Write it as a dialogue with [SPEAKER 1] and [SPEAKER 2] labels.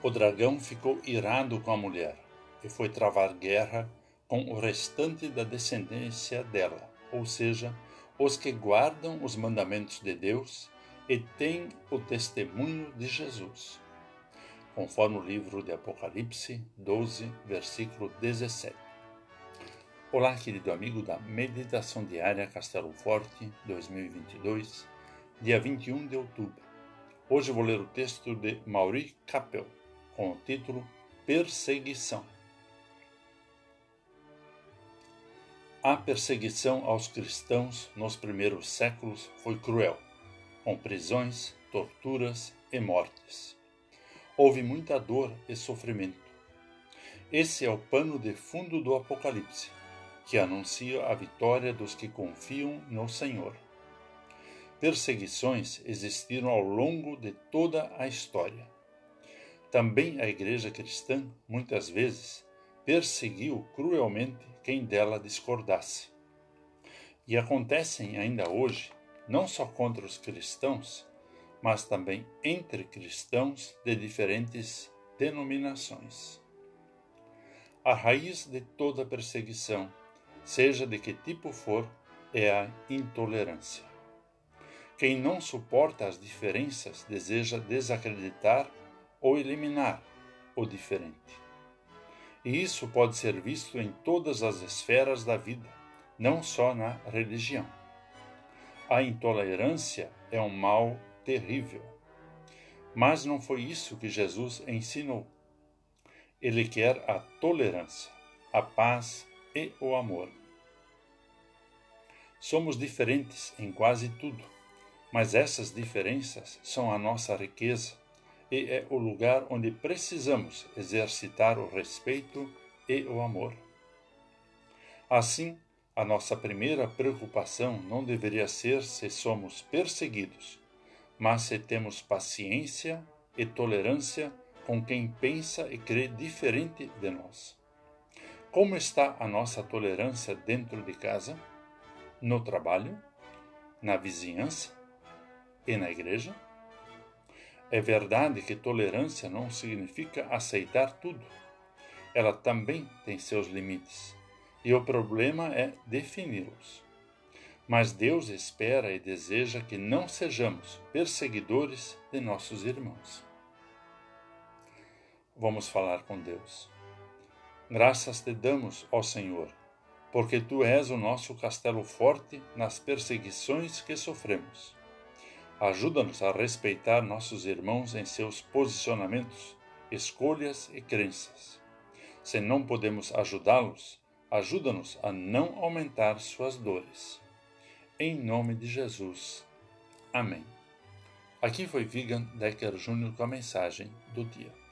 [SPEAKER 1] O dragão ficou irado com a mulher e foi travar guerra com o restante da descendência dela, ou seja, os que guardam os mandamentos de Deus e têm o testemunho de Jesus. Conforme o livro de Apocalipse 12, versículo 17. Olá, querido amigo da Meditação Diária Castelo Forte 2022, dia 21 de outubro. Hoje vou ler o texto de Mauri Capel, com o título Perseguição. A perseguição aos cristãos nos primeiros séculos foi cruel, com prisões, torturas e mortes. Houve muita dor e sofrimento. Esse é o pano de fundo do Apocalipse, que anuncia a vitória dos que confiam no Senhor. Perseguições existiram ao longo de toda a história também a Igreja cristã, muitas vezes, perseguiu cruelmente quem dela discordasse. E acontecem ainda hoje, não só contra os cristãos, mas também entre cristãos de diferentes denominações. A raiz de toda perseguição, seja de que tipo for, é a intolerância. Quem não suporta as diferenças deseja desacreditar ou eliminar o diferente. E isso pode ser visto em todas as esferas da vida, não só na religião. A intolerância é um mal terrível. Mas não foi isso que Jesus ensinou. Ele quer a tolerância, a paz e o amor. Somos diferentes em quase tudo, mas essas diferenças são a nossa riqueza e é o lugar onde precisamos exercitar o respeito e o amor. Assim, a nossa primeira preocupação não deveria ser se somos perseguidos, mas se temos paciência e tolerância com quem pensa e crê diferente de nós. Como está a nossa tolerância dentro de casa, no trabalho, na vizinhança e na igreja? É verdade que tolerância não significa aceitar tudo. Ela também tem seus limites, e o problema é defini-los. Mas Deus espera e deseja que não sejamos perseguidores de nossos irmãos. Vamos falar com Deus. Graças te damos, ó Senhor, porque tu és o nosso castelo forte nas perseguições que sofremos Ajuda-nos a respeitar nossos irmãos em seus posicionamentos, escolhas e crenças. Se não podemos ajudá-los, ajuda-nos a não aumentar suas dores. Em nome de Jesus. Amém. Aqui foi Vigan Decker Jr. com a mensagem do dia.